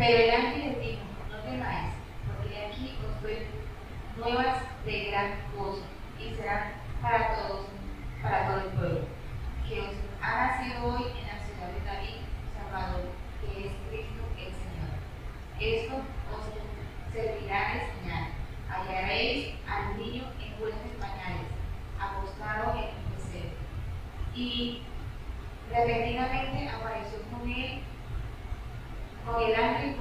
Pero el ángel les dijo, no temáis, porque aquí os doy nuevas de gran gozo, y será para todos, para todo el pueblo, que os ha nacido hoy en la ciudad de David, Salvador, que es Cristo el Señor. Esto os servirá de señal. Hallaréis al niño en en pañales, acostado en un pesebre. Y repentinamente apareció con él, con el ángel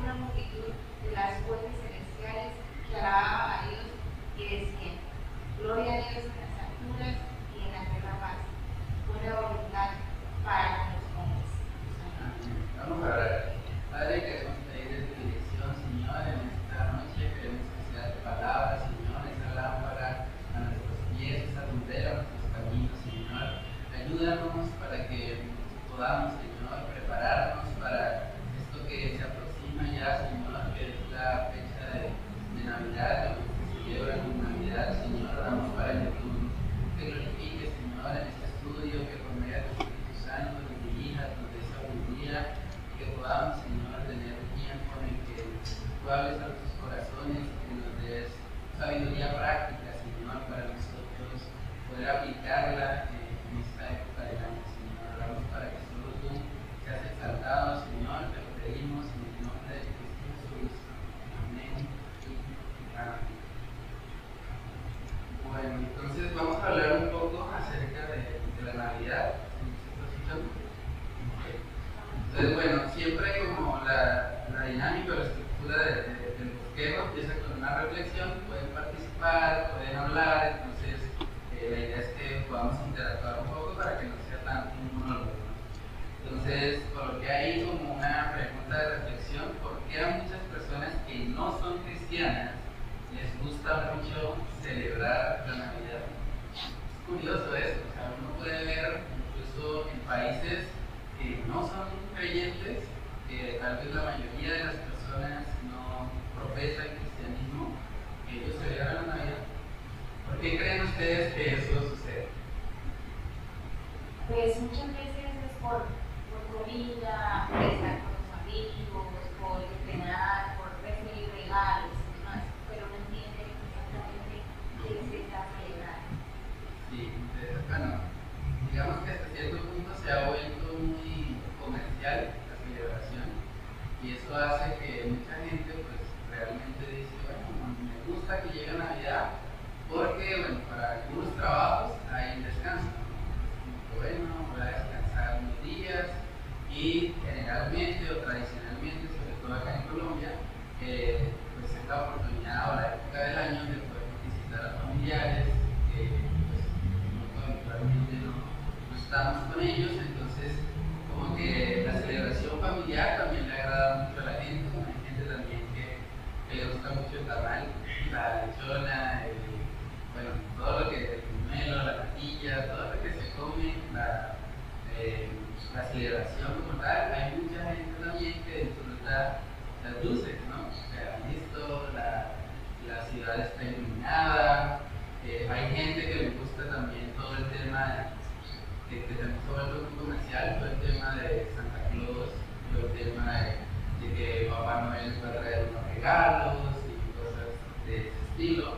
el tema de Santa Claus, el tema de, de que Papá Noel va a traer unos regalos y cosas de ese estilo.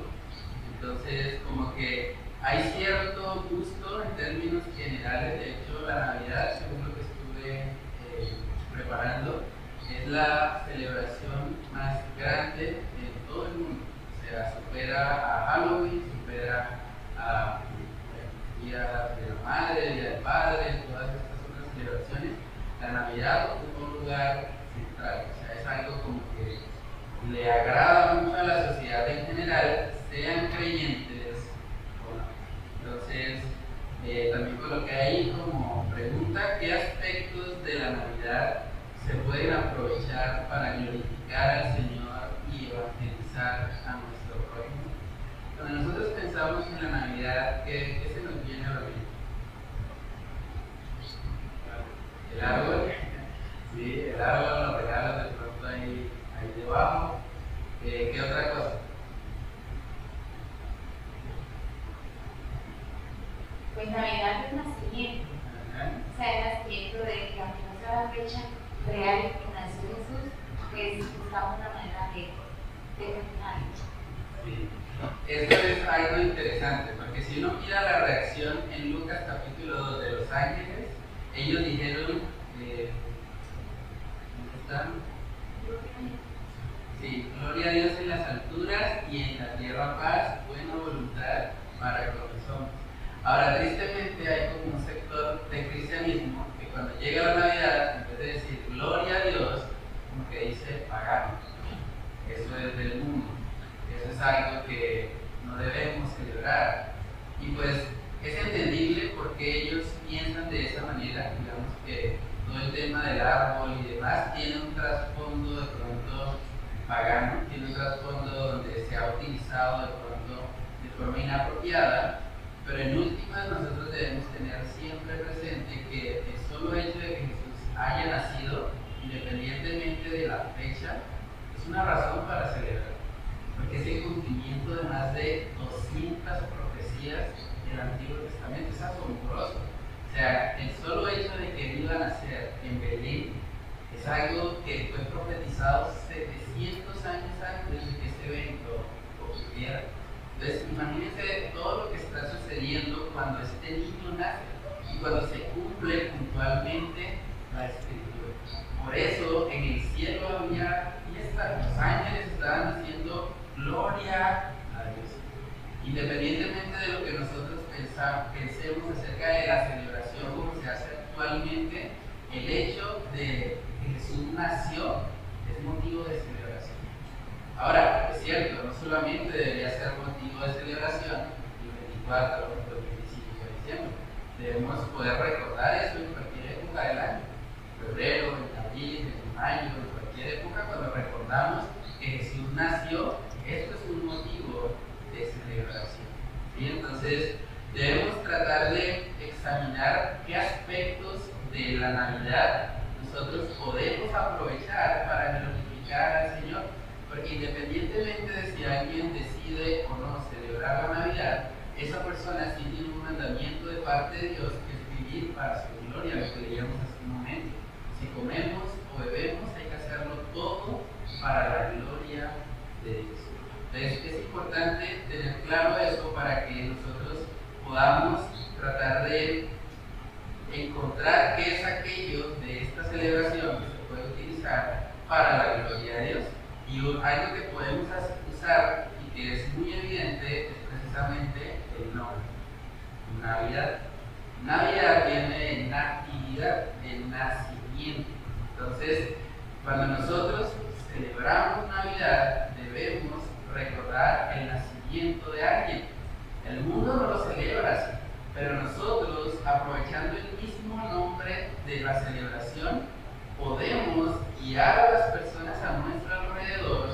Entonces, como que hay cierto gusto en términos generales, de hecho la Navidad, según lo que estuve eh, preparando, es la celebración más grande en todo el mundo. O sea, supera a Halloween, supera a el Día de la Madre, Día del Padre, todas estas otras celebraciones. La Navidad ocupa un lugar central, o sea, es algo como que le agrada mucho a la sociedad en general, sean creyentes o no. Entonces, eh, también coloqué ahí como pregunta qué aspectos de la Navidad se pueden aprovechar para glorificar al Señor y evangelizar a nuestro prójimo. Cuando nosotros pensamos en la Navidad, ¿qué, qué se nos viene a la mente? El árbol, sí, el árbol, los regalos de pronto ahí, ahí debajo. Eh, ¿Qué otra cosa? Pues Navidad es nacimiento. Ajá. O sea, el nacimiento de que aunque no sea la fecha real en que nació Jesús, pues buscamos una manera de, de festejarlo. Sí. Esto es algo interesante, porque si uno mira la reacción en Lucas capítulo 2 de los ángeles, ellos dijeron, eh, ¿dónde están? Sí, gloria a Dios en las alturas y en la tierra paz, buena voluntad para con los hombres. Ahora, tristemente hay como un sector de cristianismo que cuando llega la Navidad, en vez de decir gloria a Dios, como que dice pagano. Eso es del mundo. Eso es algo que no debemos celebrar. Y pues es entendible porque ellos piensan de esa manera. Digamos que todo el tema del árbol y demás tiene un trasfondo de pronto pagano, tiene un trasfondo donde se ha utilizado de pronto de forma inapropiada, pero en últimas nosotros debemos tener siempre presente que el solo hecho de que Jesús haya nacido, independientemente de la fecha, es una razón para celebrar, porque es el cumplimiento de más de 200 profecías del Antiguo Testamento, es asombroso. O sea, el solo hecho de que él iba a nacer en Belén es algo que fue profetizado 700 años antes de que este evento ocurriera. Entonces, imagínense todo lo que está sucediendo cuando este niño nace y cuando se cumple puntualmente la escritura. Por eso en el cielo había fiesta, los ángeles estaban diciendo gloria a Dios. Independientemente de lo que nosotros pensamos, pensemos acerca de la celebración como se hace actualmente, el hecho de que Jesús nació es motivo de celebración. Ahora, es cierto, no solamente debería ser motivo de celebración el 24 o el 25 de diciembre, debemos poder recordar eso en cualquier época del año, en febrero, en abril, en mayo, en cualquier época, cuando recordamos que Jesús nació, esto es un motivo de celebración. ¿sí? Entonces, debemos tratar de examinar qué aspectos de la Navidad nosotros podemos aprovechar para glorificar al Señor, porque independientemente de si alguien decide o no celebrar la Navidad, esa persona sí tiene un mandamiento de parte de Dios que es vivir para su gloria, lo que leíamos hace un momento. Si comemos o bebemos, hay que hacerlo todo para la gloria de Dios. Entonces es importante tener claro eso para que nosotros podamos tratar de encontrar qué es aquello de esta celebración que se puede utilizar para la gloria de Dios. Y algo que podemos usar y que es muy evidente es precisamente. Navidad. Navidad viene de natividad, de nacimiento. Entonces, cuando nosotros celebramos Navidad, debemos recordar el nacimiento de alguien. El mundo no lo celebra así, pero nosotros, aprovechando el mismo nombre de la celebración, podemos guiar a las personas a nuestro alrededor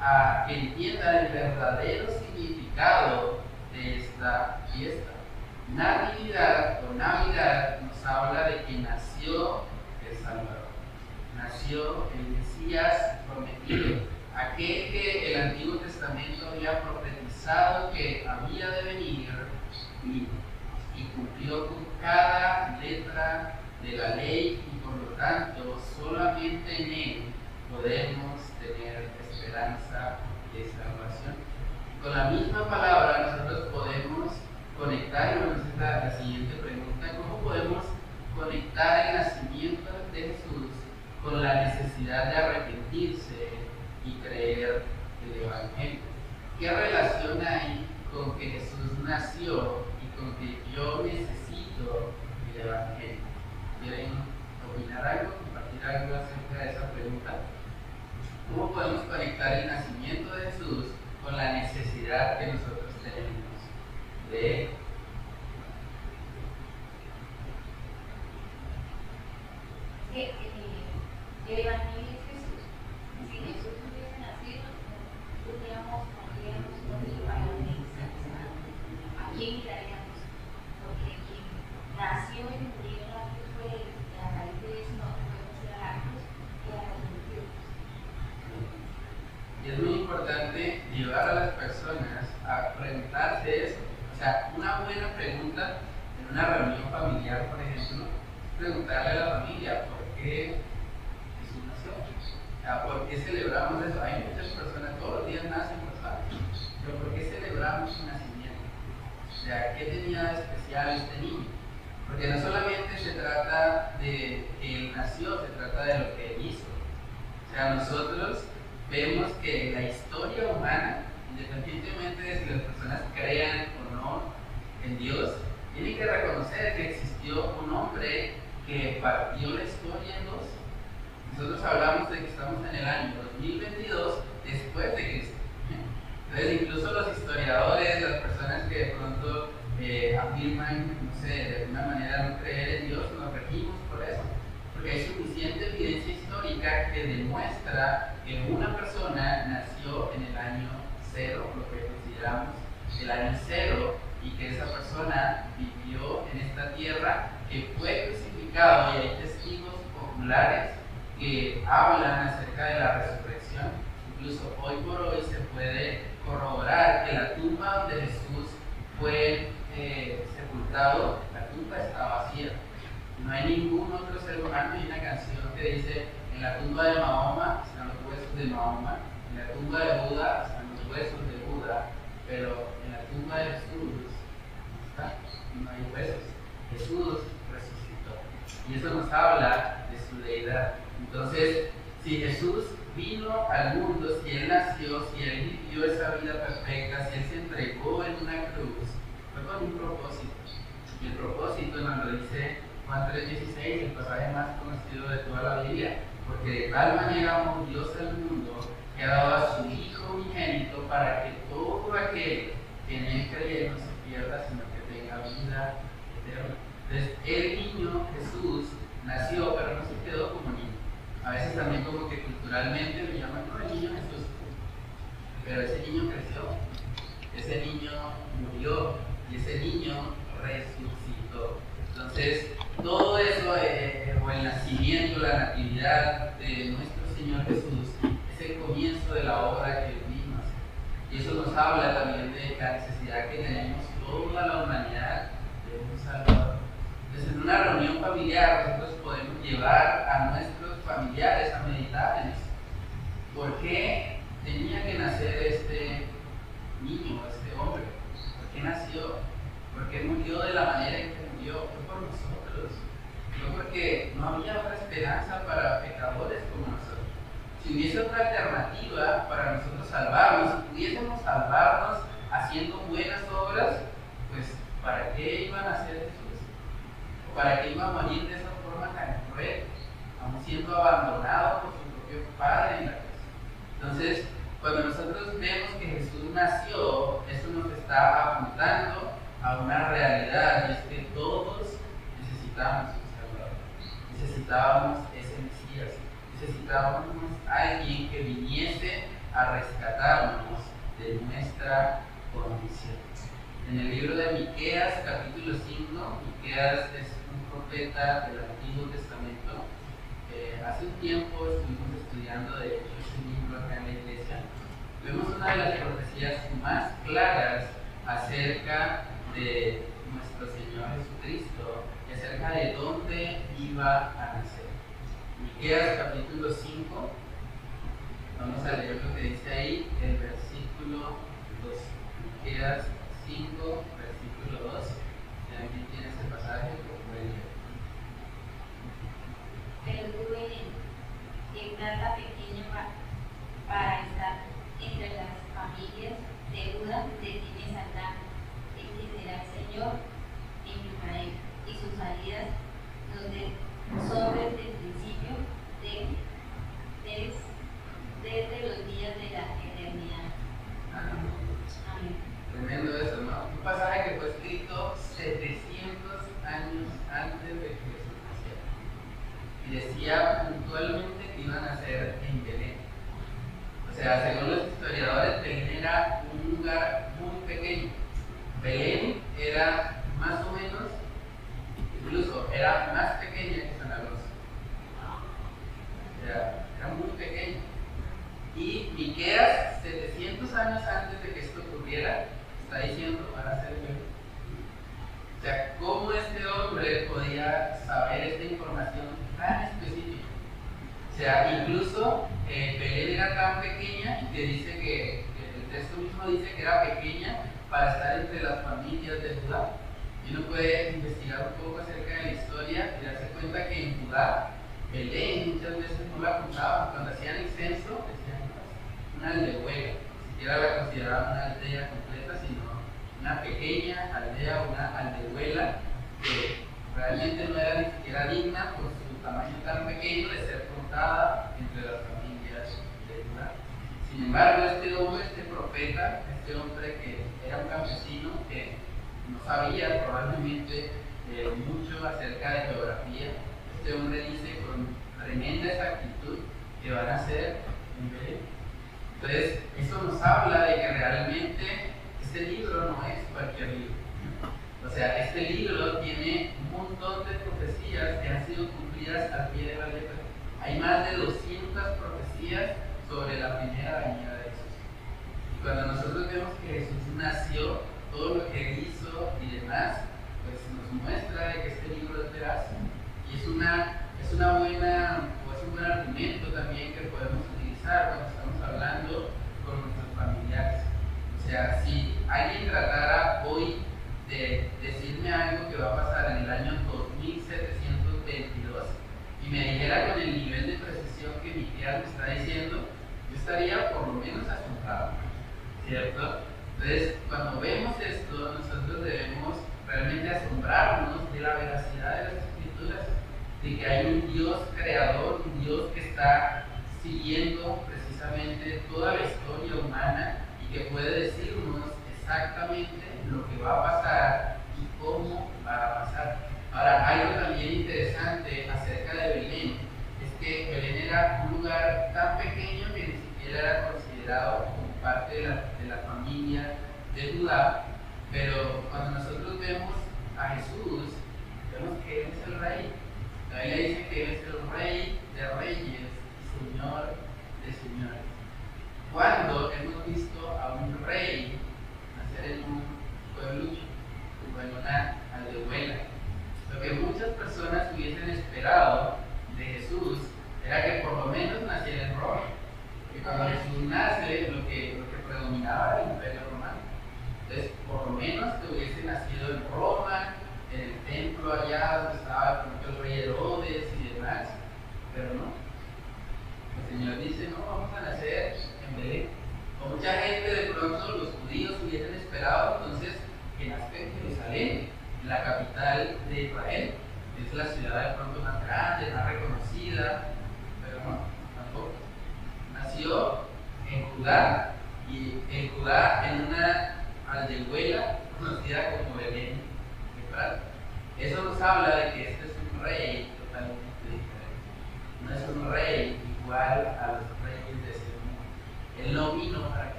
a que entiendan el verdadero significado de esta fiesta. Navidad o Navidad nos habla de que nació el Salvador, nació el Mesías prometido, aquel que el Antiguo Testamento había profetizado que había de venir y, y cumplió con cada letra de la ley y por lo tanto solamente en él podemos tener esperanza de salvación. Con la misma palabra nosotros podemos conectar, y a la, la siguiente pregunta, ¿cómo podemos conectar el nacimiento de Jesús con la necesidad de arrepentirse y creer el Evangelio? ¿Qué relación hay con que Jesús nació y con que yo necesito el Evangelio? ¿Quieren opinar algo, compartir algo acerca de esa pregunta? ¿Cómo podemos conectar el nacimiento propósito nos lo dice Juan 3:16, el pasaje más conocido de toda la Biblia. Porque de tal manera amó Dios al mundo que ha dado a su Hijo unigénito para que todo aquel que en Él cree no se pierda, sino que tenga vida eterna. Entonces, el niño Jesús nació, pero no se quedó como niño. A veces también como que culturalmente lo llaman, no, el niño Jesús. Pero ese niño creció, ese niño murió y ese niño resucitó. Entonces, todo eso, eh, o el nacimiento, la natividad de nuestro Señor Jesús, es el comienzo de la obra que hacer. Y eso nos habla también de la necesidad que tenemos toda la humanidad de un Salvador. Entonces, en una reunión familiar, nosotros podemos llevar a nuestros familiares a meditar en eso. ¿Por qué tenía que nacer este niño, este hombre? ¿Por qué nació? ¿Por qué murió de la manera en que murió? Fue por nosotros. No porque no había otra esperanza para pecadores como nosotros. Si hubiese otra alternativa para nosotros salvarnos, si pudiésemos salvarnos haciendo buenas obras, pues ¿para qué iban a hacer Jesús? ¿O para qué iba a morir de esa forma tan cruel? Aún siendo abandonado por su propio Padre en la cruz. Entonces, cuando nosotros vemos que Jesús nació, eso nos está apuntando a una realidad y es que todos necesitamos un Salvador. Necesitábamos ese Mesías. Necesitábamos alguien que viniese a rescatarnos de nuestra condición. En el libro de Miqueas, capítulo 5, Miqueas es un profeta del Antiguo Testamento. Eh, hace un tiempo estuvimos estudiando, de hecho, ese libro acá en la iglesia. Vemos una de las profecías más claras acerca de nuestro Señor Jesucristo, es acerca de dónde iba a nacer. Miqueas capítulo 5, vamos a leer lo que dice ahí, el versículo 2. Miqueas 5, versículo 2. Si alguien tiene ese pasaje, lo puede leer. Pero tú en, pequeño pa- para estar entre las familias de Judá, de el que Señor Israel, y sus salidas donde son desde el principio de, des- desde los días de la eternidad. Tremendo eso, ¿no? Un pasaje que fue escrito 700 años antes de que Jesús. Y decía puntualmente que iban a nacer en Belén. O sea, según los historiadores, Belén era un lugar muy pequeño. Belén era más o menos, incluso era más pequeña que San Alonso. Sea, era muy pequeño. Y Miqueas, 700 años antes de que esto ocurriera, está diciendo van a ser Belén. O sea, ¿cómo este hombre podía saber esta información tan específica? O sea, incluso eh, Belén era tan pequeña que dice que, que el texto mismo dice que era pequeña para estar entre las familias de Judá. Y uno puede investigar un poco acerca de la historia y darse cuenta que en Judá, Belén muchas veces no la contaban. Cuando hacían el censo, decían "No, una aldehuela. Ni siquiera la consideraban una aldea completa, sino una pequeña aldea, una aldehuela que realmente no era ni siquiera digna por su tamaño tan pequeño de ser contada entre las familias de Judá. Sin embargo, este hombre, este profeta, este hombre que era un campesino que no sabía probablemente eh, mucho acerca de geografía, este hombre dice con tremenda exactitud que van a ser en Belén. Entonces, eso nos habla de que realmente este libro no es cualquier libro. O sea, este libro tiene un montón de profecías que han sido cumplidas al pie de la letra. Hay más de 200 profecías sobre la primera venida de Jesús. Y cuando nosotros vemos que Jesús nació, todo lo que él hizo y demás, pues nos muestra de que este libro es veraz. Y es una, es una buena, o es un buen argumento también que podemos utilizar cuando estamos hablando con nuestros familiares. O sea, si alguien tratara hoy de decirme algo que va a pasar en el año 2722 y me dijera con el nivel de precisión que mi tía me está diciendo, yo estaría por lo menos asombrado, ¿cierto? Entonces, cuando vemos esto, nosotros debemos realmente asombrarnos de la veracidad de las escrituras, de que hay un Dios creador, un Dios que está siguiendo precisamente toda la historia humana y que puede decirnos exactamente lo que va a pasar y cómo va a pasar. Ahora, algo también interesante acerca de Belén es que Belén era un lugar tan pequeño que ni siquiera era considerado como parte de la, de Judá, pero cuando nosotros vemos a Jesús, vemos que Él es el Rey. La Biblia dice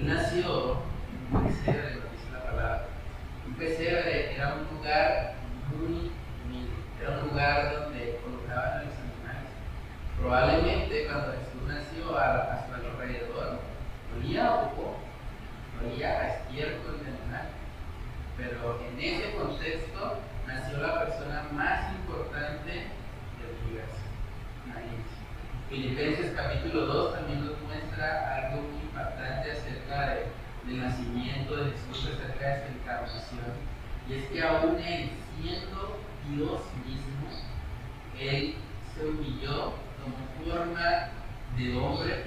nació un pesebre, como dice la palabra. Un pesebre era un lugar muy humilde, era un lugar donde colocaban a los animales. Probablemente cuando Jesús nació a, a su alrededor, olía a poco, olía a estiércol de animal, pero en ese contexto nuestra encarnación, y es que aún él siendo Dios mismo, él se humilló como forma de hombre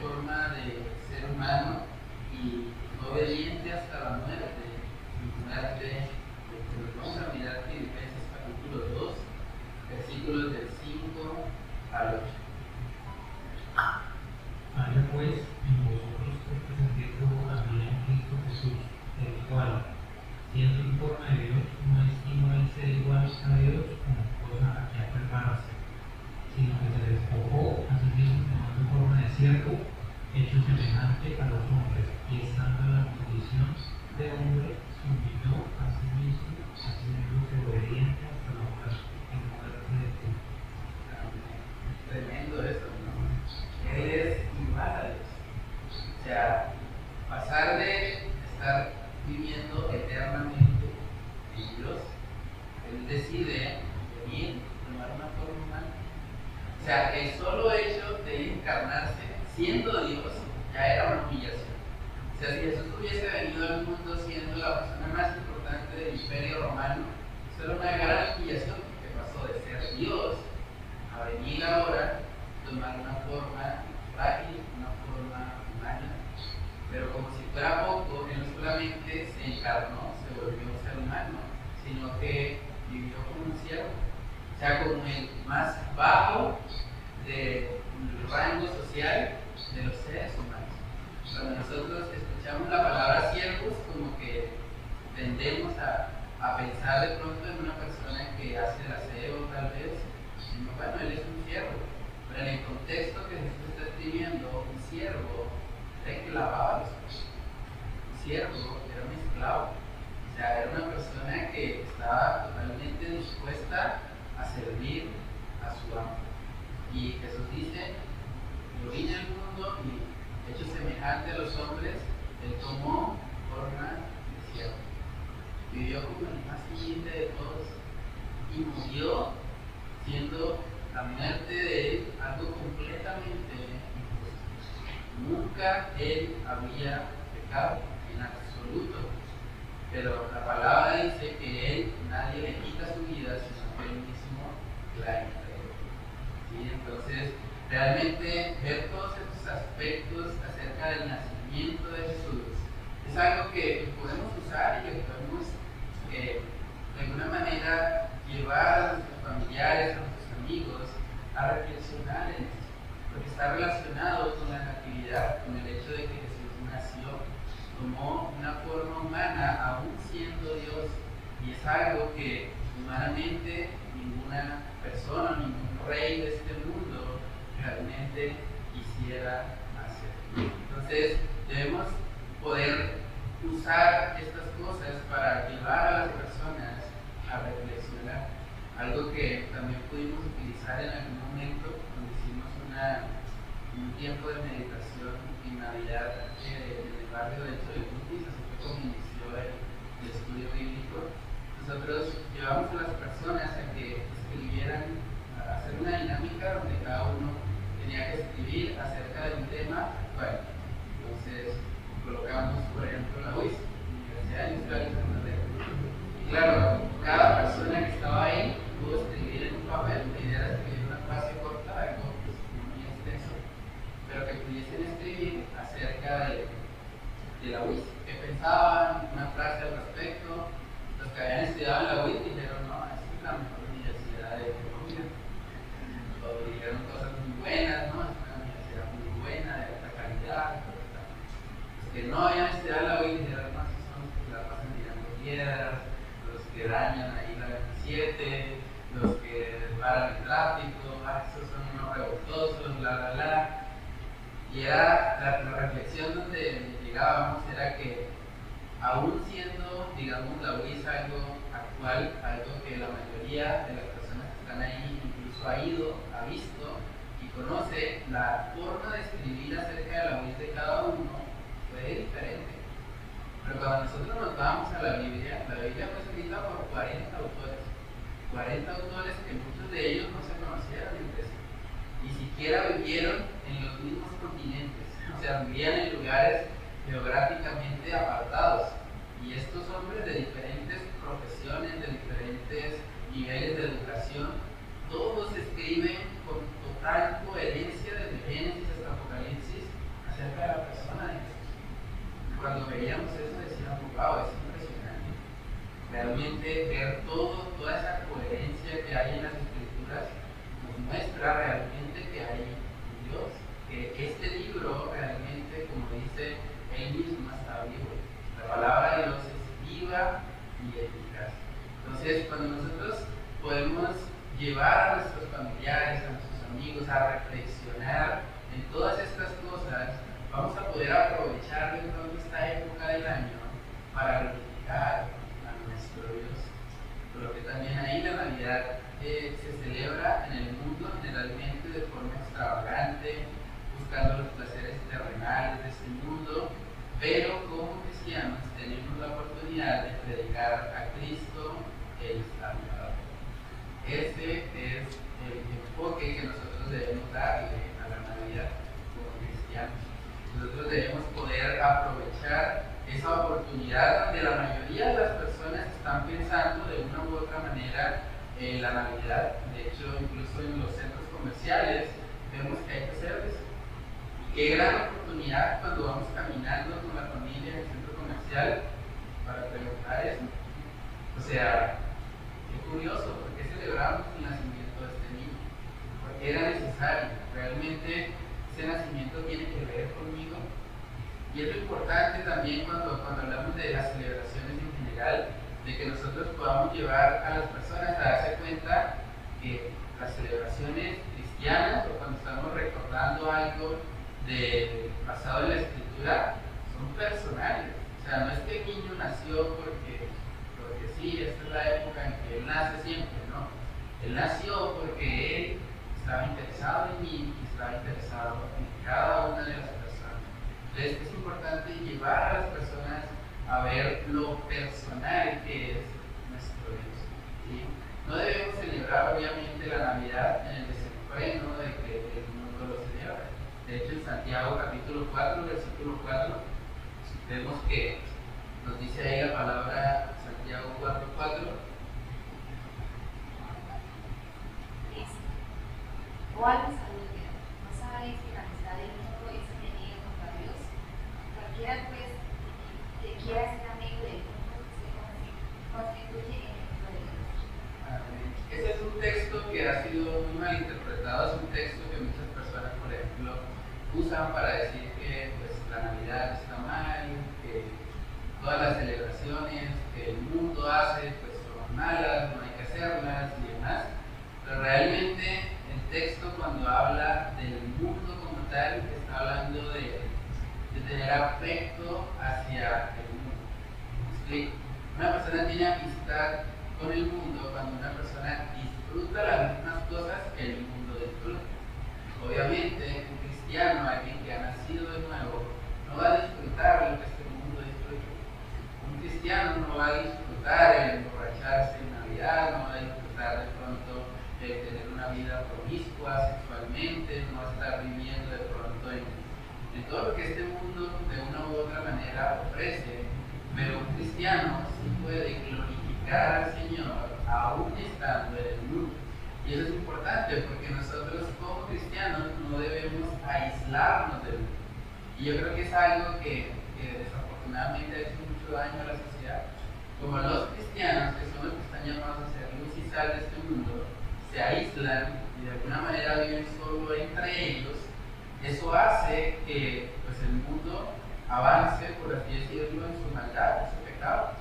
quisiera hacer. Entonces, debemos poder usar estas cosas para llevar a las personas a reflexionar. Algo que también pudimos utilizar en algún momento cuando hicimos una, un tiempo de meditación en Navidad eh, en el barrio de hecho de Mutis, así fue como inició el, el estudio bíblico. Nosotros llevamos a las personas a que pues, escribieran, a hacer una dinámica donde cada uno tenía que escribir acerca de un tema, bueno, entonces colocamos, por ejemplo, la UIS, Universidad Industrial de Santander. Y claro, Y estos hombres de diferentes profesiones, de diferentes niveles de educación, todos escriben con total coherencia desde Génesis hasta Apocalipsis acerca de la persona de Jesús. Cuando veíamos eso decíamos, wow, es impresionante. Realmente ver todo, toda esa coherencia que hay en las escrituras nos muestra realmente que hay Dios, que este libro realmente, como dice él mismo, está vivo. La palabra de Dios es viva y eficaz. Entonces, cuando nosotros podemos llevar a nuestros familiares, a nuestros amigos a reflexionar en todas estas cosas, vamos a poder aprovechar de toda esta época del año para glorificar a nuestro Dios. Por lo que también ahí la Navidad eh, se celebra en el mundo generalmente de forma extravagante, buscando los placeres terrenales de este mundo, pero como cristianos tenemos la oportunidad de predicar a Cristo el Salvador. Ese es el enfoque que nosotros debemos darle a la Navidad como cristianos. Nosotros debemos poder aprovechar esa oportunidad donde la mayoría de las personas están pensando de una u otra manera en la Navidad. De hecho, incluso en los centros comerciales vemos que hay pesebres. Y qué gran oportunidad cuando vamos caminando con la familia en el centro comercial para preguntar eso. O sea, qué curioso, ¿por qué celebramos el nacimiento de este niño? Porque era necesario. Realmente ese nacimiento tiene que ver conmigo. Y es lo importante también cuando, cuando hablamos de las celebraciones en general, de que nosotros podamos llevar a las personas a darse cuenta que las celebraciones cristianas o cuando estamos recordando algo de, basado en la escritura son personales. O sea, no es que el niño nació porque, porque sí, esta es la época en que él nace siempre, no. Él nació porque él estaba interesado en mí y estaba interesado en cada una de las personas. Entonces es importante llevar a las personas a ver lo personal que es nuestro Dios. ¿sí? No debemos obviamente la Navidad en el desenfreno de que el mundo lo celebra. De hecho, en Santiago capítulo 4, versículo 4, vemos que nos dice ahí la palabra Santiago 4, 4. O algo salud, ¿no sabéis que la amistad del mundo es enemiga contra Dios? Cualquiera pues que quiera ser amigo del mundo se constituye enemigo de Dios. Amén. Ese es un texto que ha sido muy mal interpretado, es un texto que muchas personas, por ejemplo, usan para decir que pues, la Navidad está mal, que todas las celebraciones que el mundo hace pues, son malas, no hay que hacerlas y demás. Pero realmente el texto cuando habla del mundo como tal, está hablando de, de tener afecto hacia el mundo. ¿Me explico? Una persona tiene amistad con el mundo cuando una persona disfruta las mismas cosas que el mundo disfruta. Obviamente, un cristiano, alguien que ha nacido de nuevo, no va a disfrutar lo que este mundo disfruta. Un cristiano no va a disfrutar el emborracharse en Navidad, no va a disfrutar de pronto de tener una vida promiscua sexualmente, no va a estar viviendo de pronto en, todo lo que este mundo de una u otra manera ofrece. Pero un cristiano sí puede glorificar al Señor aún estando en el mundo. Y eso es importante porque nosotros como cristianos no debemos aislarnos del mundo. Y yo creo que es algo que, que desafortunadamente ha hecho mucho daño a la sociedad. Como los cristianos, que son los que están llamados a ser luz y sal de este mundo, se aíslan y de alguna manera viven solo entre ellos, eso hace que pues, el mundo avance, por así decirlo, en su maldad, en su pecado.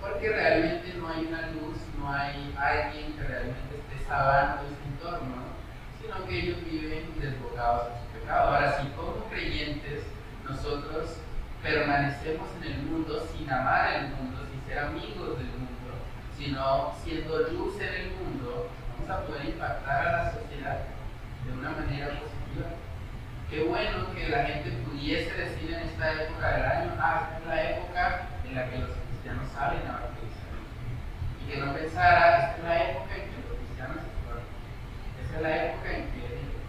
Porque realmente no hay una luz, no hay alguien que realmente esté sabando su entorno, sino que ellos viven desbocados en su pecado. Ahora, si como creyentes nosotros permanecemos en el mundo sin amar el mundo, sin ser amigos del mundo, sino siendo luz en el mundo, vamos a poder impactar a la sociedad de una manera positiva. Qué bueno que la gente pudiese decir en esta época del año, ah, es la época en la que los cristianos salen a bautizar. Y que no pensara, es la época en que los cristianos se fueron. Esta es la época en que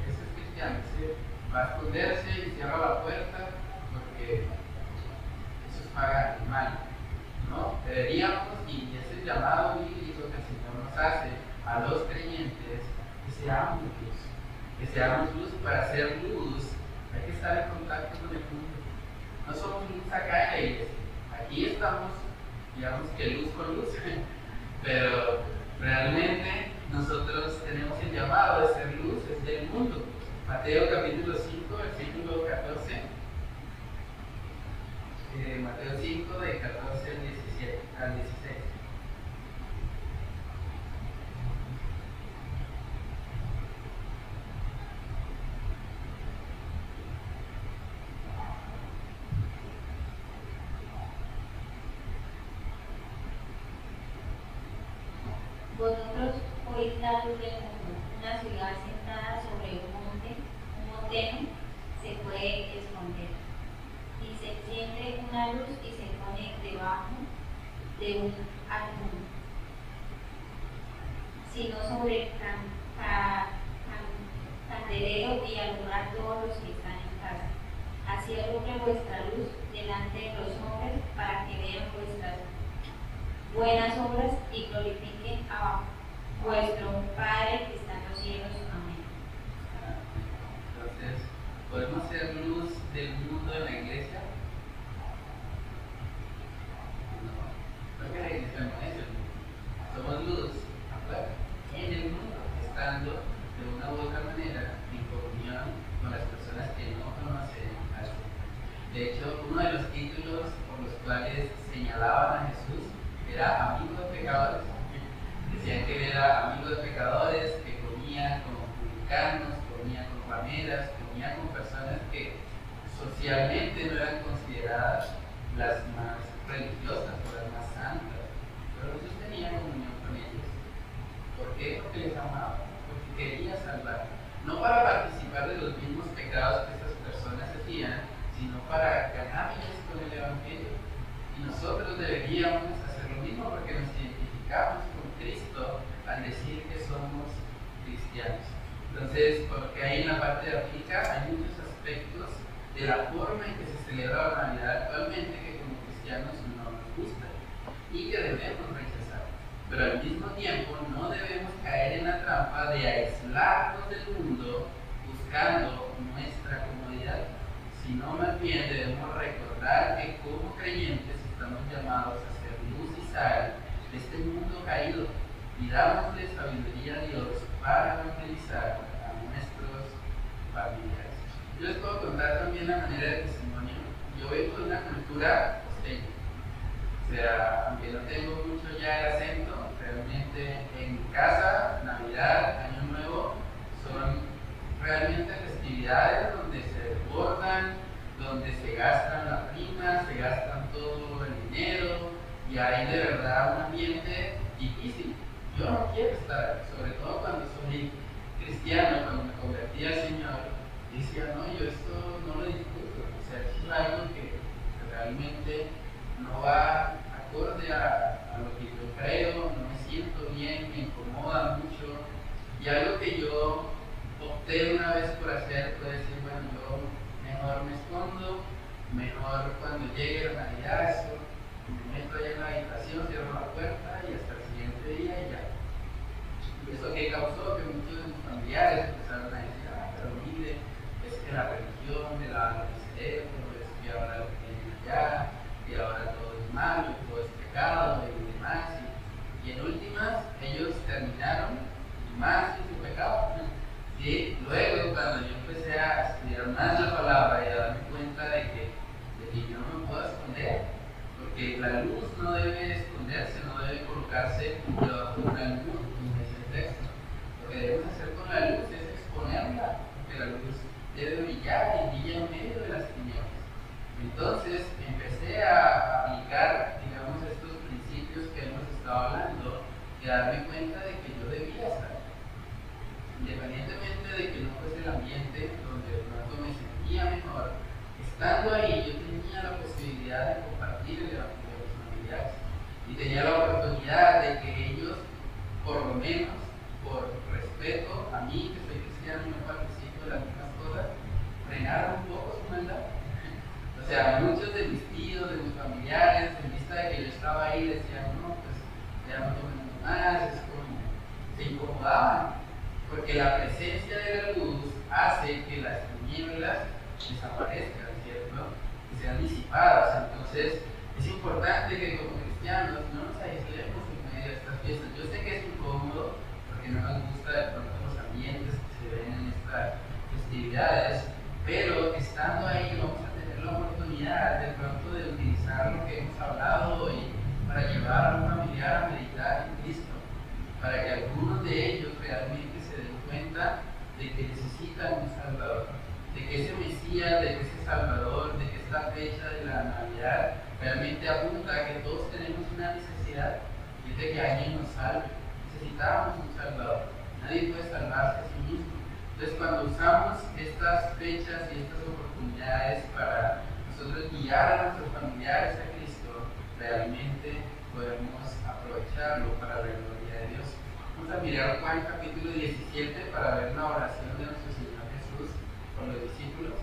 ese cristiano se va a esconderse y cierra la puerta porque eso es pagar el mal. ¿no? Deberíamos, y ese llamado bíblico que el Señor nos hace a los creyentes, que seamos luz, que seamos luz para ser luz, hay que estar en contacto con el mundo. No somos luz acá iglesia, aquí estamos, digamos que luz con luz, pero realmente nosotros tenemos el llamado de ser luz, es del mundo. Mateo capítulo 5, versículo 14. Eh, Mateo 5, de 14 al 17, al 16. Vosotros oís la luz del mundo, una ciudad sentada sobre un monte, un monteno, se puede esconder. Y se enciende una luz y se pone debajo de un almud, sino sobre can, ca- can- candelero y alumbrar todos los que están en casa. Así alumbre vuestra luz delante de los hombres para que vean vuestras buenas obras y glorifiquen vuestro Padre que está en los cielos. Amén. Entonces, ¿podemos ser luz del mundo en la iglesia? No, creo que la iglesia no es el mundo. Somos luz afuera, en el mundo, estando de una u otra manera en comunión con las personas que no conocen a Jesús. De hecho, uno de los títulos por los cuales señalaban a Jesús era amigo de pecadores. Decían que él era amigo de pecadores, que comía con publicanos, comía con rameras, comía con personas que socialmente no eran consideradas las más religiosas o las más santas. Pero Jesús tenía comunión con ellos. ¿Por qué? Porque les amaba, porque quería salvar. No para participar de los mismos pecados que esas personas hacían, sino para ganarles con el Evangelio. Y nosotros deberíamos hacer lo mismo porque nos identificamos con Cristo al decir que somos cristianos. Entonces, porque ahí en la parte de África hay muchos aspectos de la forma en que se celebra la Navidad actualmente que como cristianos no nos gusta y que debemos rechazar. Pero al mismo tiempo no debemos caer en la trampa de aislarnos del mundo buscando nuestra comodidad, sino más bien debemos recordar que como creyentes estamos llamados a ser luz y sal de este mundo caído y dámosle sabiduría a Dios para evangelizar. Yo les puedo contar también la manera de testimonio. Yo vengo de una cultura costeña. O sea, aunque no tengo mucho ya el acento, realmente en casa, Navidad, Año Nuevo, son realmente festividades donde se desbordan, donde se gastan las primas, se gastan todo el dinero y hay de verdad un ambiente difícil. Yo no quiero estar, sobre todo cuando soy cristiano, cuando me convertí al Señor, decía, no, yo esto no lo disfruto. O sea, es algo que realmente no va acorde a, a lo que yo creo, no me siento bien, me incomoda mucho. Y algo que yo opté una vez por hacer fue decir, bueno, yo mejor me escondo, mejor cuando llegue la Navidad, eso, me meto allá en la habitación, cierro la puerta y hasta el siguiente día y ya. Y eso que causó que muchos de mis familiares empezaron a decir, ah, pero mire, es que la religión me la cerebro, es que ahora lo tienen allá, y ahora todo es malo, todo es pecado y demás. Y, en últimas, ellos terminaron más en su pecado. Y luego, cuando yo empecé a estudiar más la palabra y a darme cuenta de de que la gloria de Dios. Vamos a mirar Juan capítulo 17 para ver la oración de nuestro Señor Jesús con los discípulos.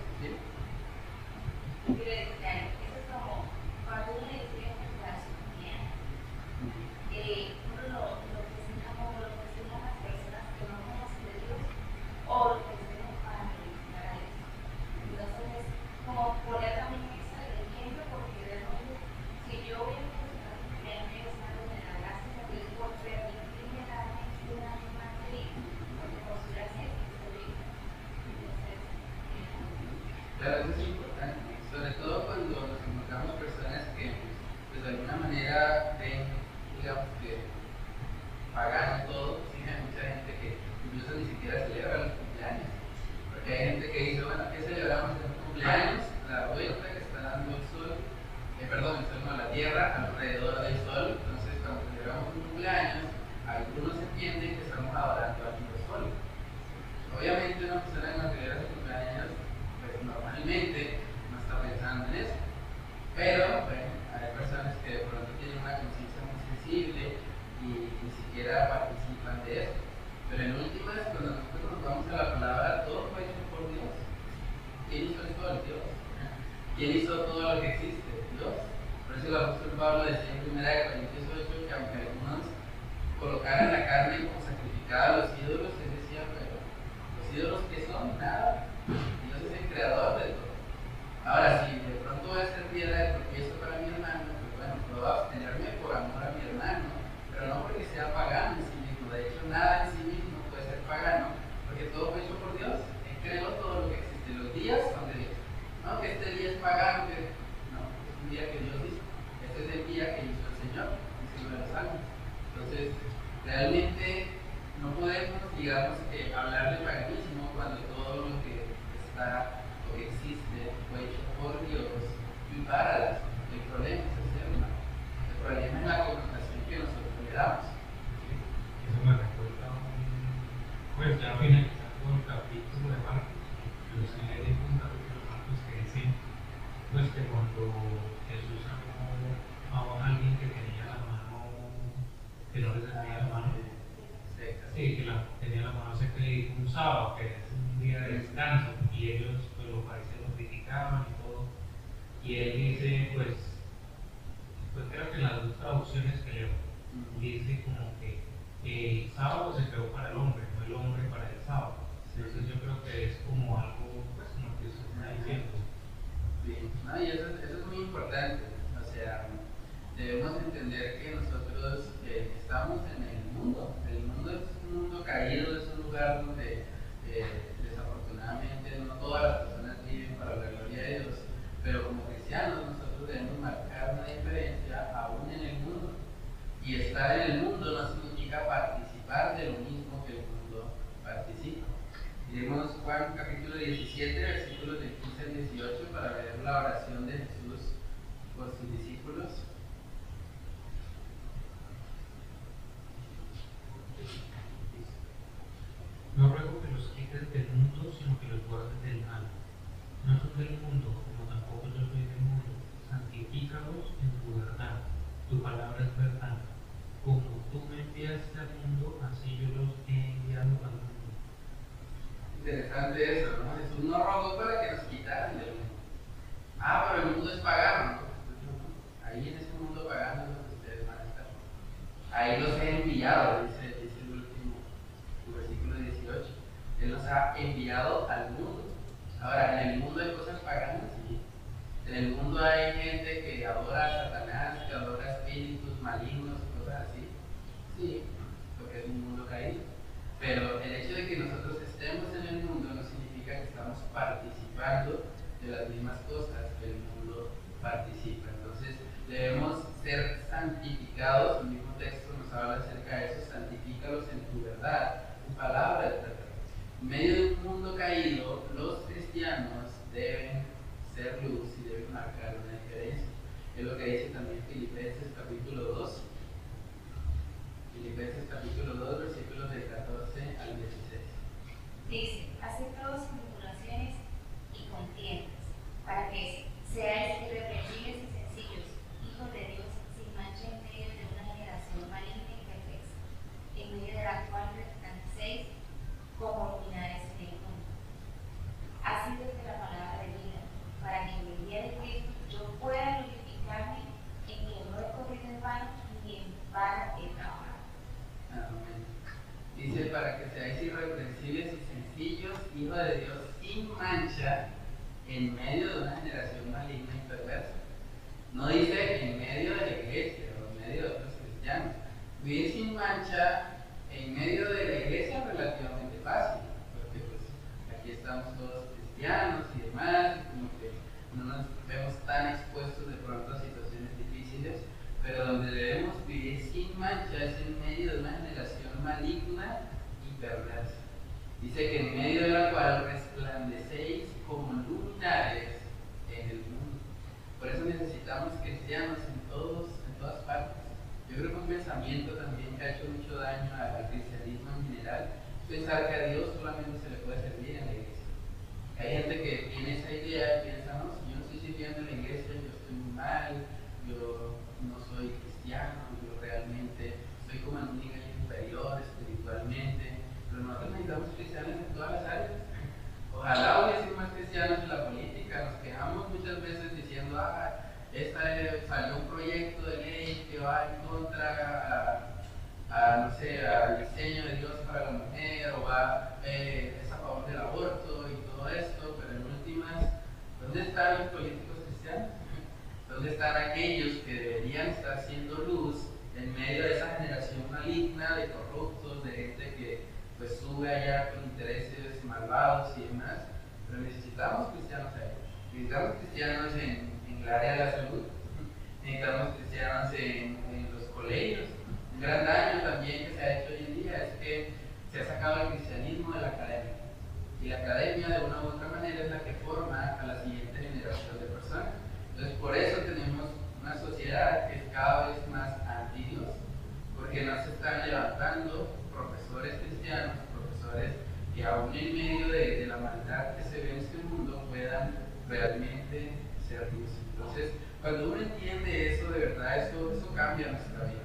realmente ser luz. Entonces, cuando uno entiende eso de verdad, eso, eso cambia nuestra vida.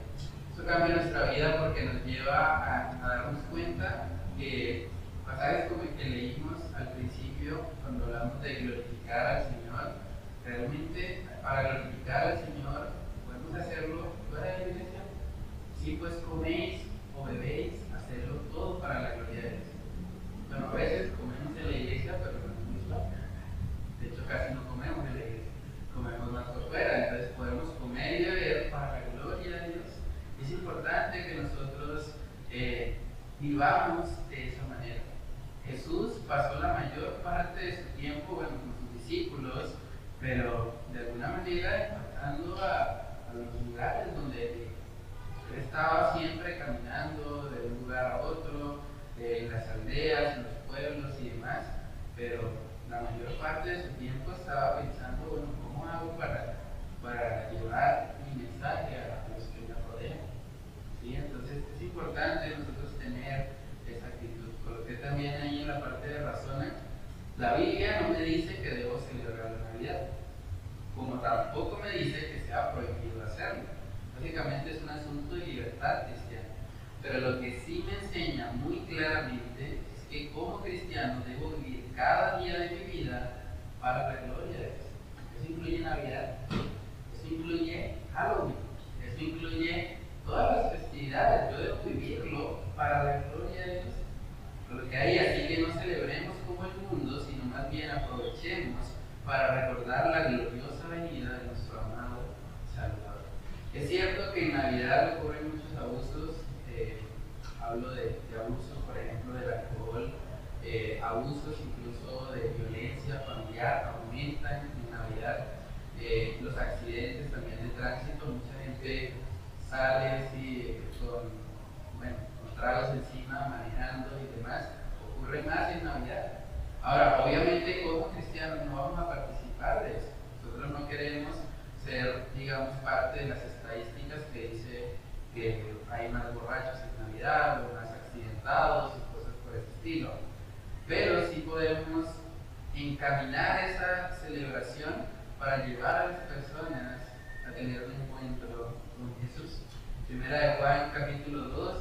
Eso cambia nuestra vida porque nos lleva a, darnos cuenta que pasajes como el que leímos al principio, cuando hablamos de glorificar al Señor, realmente para glorificar al Señor podemos hacerlo fuera de la iglesia. Si pues coméis vivamos de esa manera. Jesús pasó la mayor parte de su tiempo bueno, con sus discípulos, pero de alguna manera impactando a, a los lugares donde él estaba siempre caminando de un lugar a otro, en las aldeas, en los pueblos y demás, pero la mayor parte de su tiempo estaba pensando cierto que en Navidad ocurren muchos abusos, eh, hablo de, de abusos, por ejemplo, del alcohol, eh, abusos incluso de violencia familiar aumentan en Navidad, eh, los accidentes también de tránsito, mucha gente sale así con, bueno, con tragos encima, manejando y demás, ocurre más en Navidad. Ahora, obviamente como cristianos no vamos a participar de eso, nosotros no queremos ser, digamos, parte de las estadísticas que dice que hay más borrachos en Navidad o más accidentados y cosas por ese estilo. Pero sí podemos encaminar esa celebración para llevar a las personas a tener un encuentro con Jesús. Primera de Juan capítulo 2,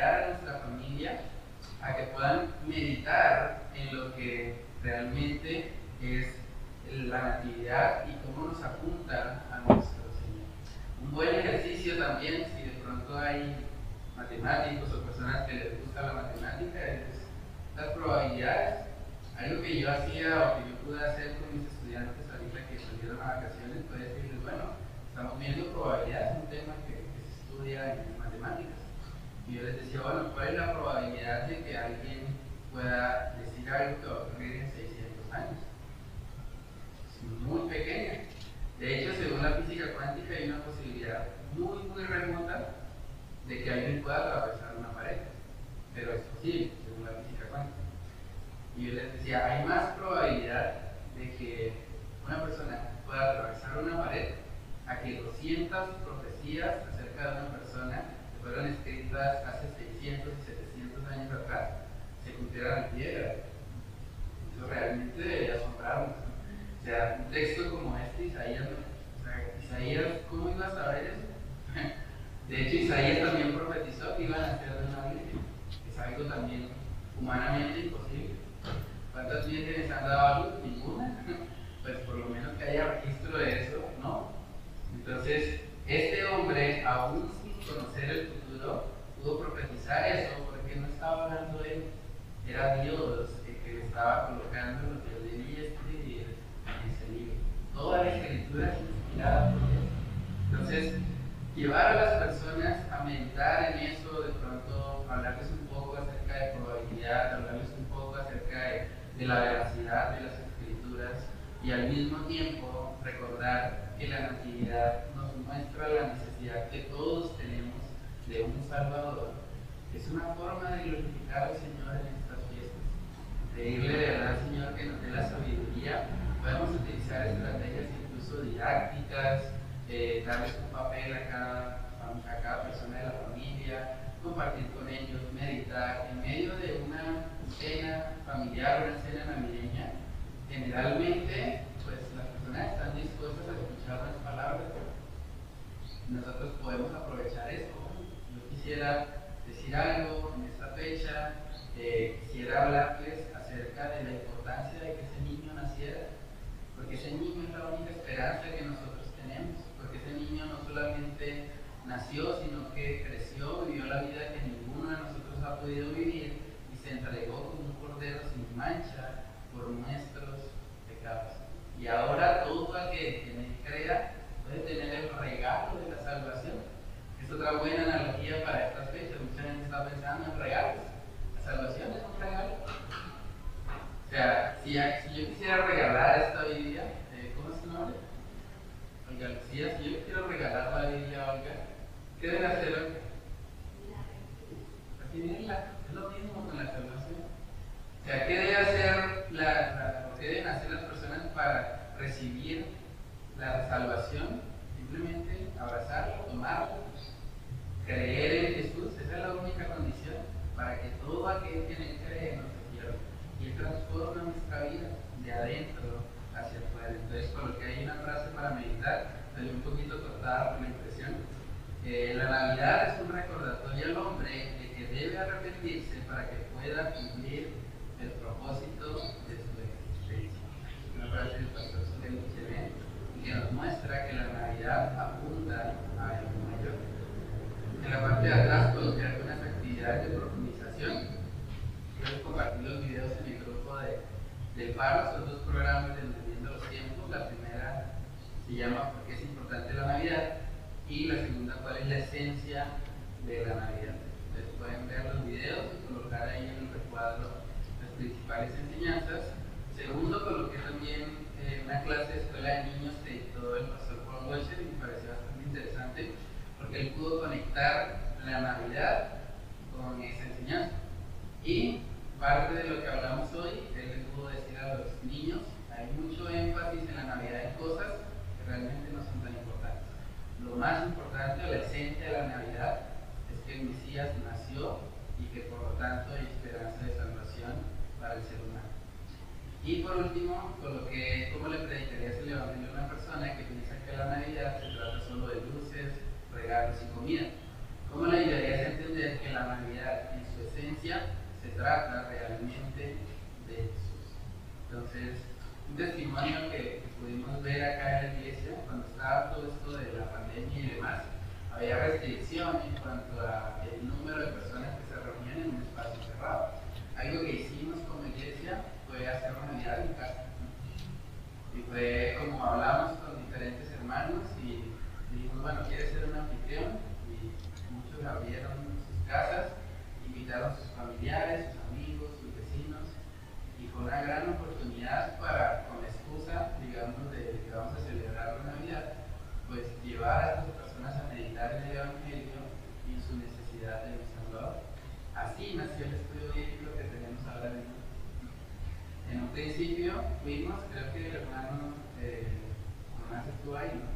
a nuestra familia a que puedan meditar en lo que realmente es la natividad y cómo nos apunta a nuestro Señor. Un buen ejercicio también, si de pronto hay matemáticos o personas que les gusta la matemática, es las probabilidades. Algo que yo hacía o que yo pude hacer con mis estudiantes ahorita que salieron a vacaciones fue decirles, bueno, estamos viendo probabilidades, un tema que, que se estudia en matemáticas. Y yo les decía, bueno, ¿cuál es la probabilidad de que alguien pueda decir algo que va a ocurrir en 600 años? Es muy pequeña. De hecho, según la física cuántica, hay una posibilidad muy, muy remota de que alguien pueda atravesar una pared. Pero es posible, según la física cuántica. Y yo les decía, hay más probabilidad de que una persona pueda atravesar una pared a que 200 profecías acerca de una persona fueron escritas hace 600 y 700 años atrás se cumplieran en piedra. Eso realmente debería asombrarnos. O sea, un texto como este, Isaías, Isaías, ¿cómo iba a saber eso? De hecho, Isaías también profetizó que iban a ser de una virgen. Es algo también humanamente imposible. ¿Cuántas vírgenes han dado a luz? Ninguna. Pues por lo menos que haya registro de eso, ¿no? Entonces, este hombre, aún conocer el futuro, pudo profetizar eso porque no estaba hablando él, era Dios el que le estaba colocando lo que debía escribir en ese libro. Toda la escritura es inspirada por Dios. Entonces, llevar a las personas a meditar en eso, de pronto hablarles un poco acerca de probabilidad, hablarles un poco acerca de, de la veracidad de las escrituras y al mismo tiempo recordar que la natividad nos muestra la necesidad que todos tenemos de un Salvador, es una forma de glorificar al Señor en estas fiestas. Pedirle de verdad Señor que nos dé la sabiduría. Podemos utilizar estrategias incluso didácticas, eh, darles un papel a cada, a cada persona de la familia, compartir con ellos, meditar. En medio de una cena familiar, una cena navideña, generalmente pues las personas están dispuestas a escuchar las palabras. Nosotros podemos aprovechar eso. Yo quisiera decir algo en esta fecha, eh, quisiera hablarles acerca de la importancia de que ese niño naciera, porque ese niño es la única esperanza que nosotros tenemos, porque ese niño no solamente nació, sino que creció, vivió la vida que ninguno de nosotros ha podido vivir y se entregó como un cordero sin mancha por nuestros pecados. Y ahora todo aquel que él crea puede tener el regalo de la salvación. Es otra buena analogía para estas fechas. Mucha gente está pensando en regalos. La salvación es un regalo. O sea, si, yo quisiera regalar esta Biblia, eh, ¿cómo es su nombre? Olga Lucía, si yo quiero regalar la Biblia a Olga, ¿qué debe hacer Olga? Recibirla. Es lo mismo con la salvación. ¿Qué debe hacer la, la, deben hacer las personas para recibir la salvación? Simplemente abrazarlo, tomarlo, creer en Jesús. Esa es la única condición para que todo aquel que en él cree no se pierda. Y él transforma nuestra vida de adentro hacia afuera. Entonces coloqué ahí una frase para meditar, salió un poquito cortada por la impresión. Eh, la Navidad es un recordatorio al hombre de que debe arrepentirse para que pueda cumplir el propósito de su existencia. Una frase del pastor y que nos muestra que la Navidad apunta a algo mayor. En la parte de atrás coloqué algunas actividades de profundización. Quiero compartir los videos en mi grupo de, de paro, son dos programas de Entendiendo los Tiempos. La primera se llama ¿Por qué es importante la Navidad? Y la segunda, ¿cuál es la esencia de la Navidad? Ustedes pueden ver los videos y colocar ahí en el recuadro las principales enseñanzas. Segundo, coloqué también eh, una clase de escuela de niños que dictó el pastor Juan Welcher y me pareció bastante interesante porque él pudo conectar la Navidad con esa enseñanza. Y parte de lo que hablamos hoy, él le pudo decir a los niños, hay mucho énfasis en la Navidad en cosas que realmente no son tan importantes. Lo más importante, la esencia de la Navidad, es que el Mesías nació y que por lo tanto hay esperanza de salvación para el ser humano. Y por último, coloqué cómo le predicarías el Evangelio a una persona que piensa que la Navidad se trata solo de luces, regalos y comida. ¿Cómo le ayudarías a entender que la Navidad en su esencia se trata realmente de Jesús? Entonces, un testimonio que, pudimos ver acá en la iglesia, cuando estaba todo esto de la pandemia y demás, había restricciones en cuanto al número de personas que se reunían en un espacio cerrado. Algo que hicimos como iglesia fue hacer Navidad en casa. Y fue como hablamos con diferentes hermanos y dijimos, bueno, ¿quieres ser un anfitrión? Y muchos abrieron sus casas, invitaron a sus familiares, sus amigos, sus vecinos, y fue una gran oportunidad para, con la excusa, digamos, de que vamos a celebrar la Navidad, pues llevar a estas personas a meditar en el Evangelio y su necesidad de un Salvador. Así nació el estudio bíblico que tenemos ahora mismo. En un principio fuimos, creo que el hermano eh, estuvo ahí, ¿no?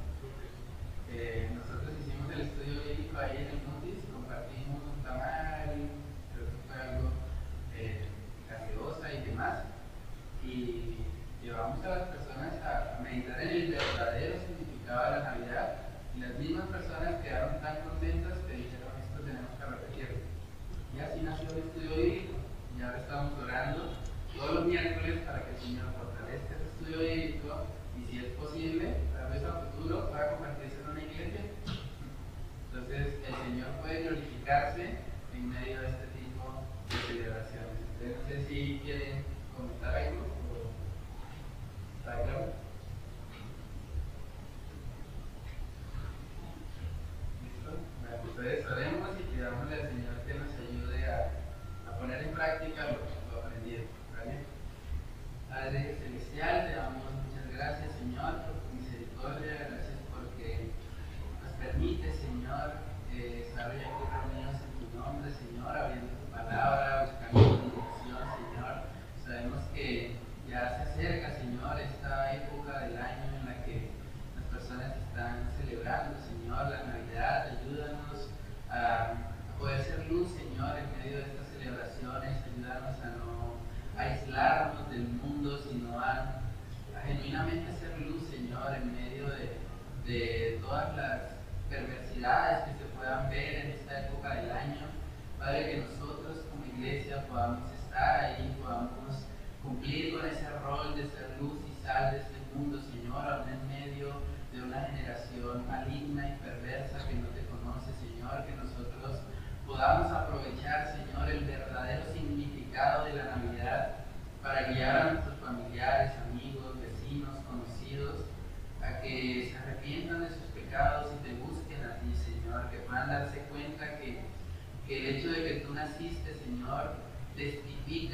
En medio de, de todas las perversidades que se puedan ver en esta época del año. Padre, que nosotros como iglesia podamos estar ahí, podamos cumplir con ese rol de ser luz y sal de este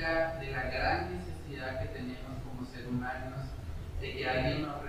de la gran necesidad que tenemos como seres humanos de que alguien nos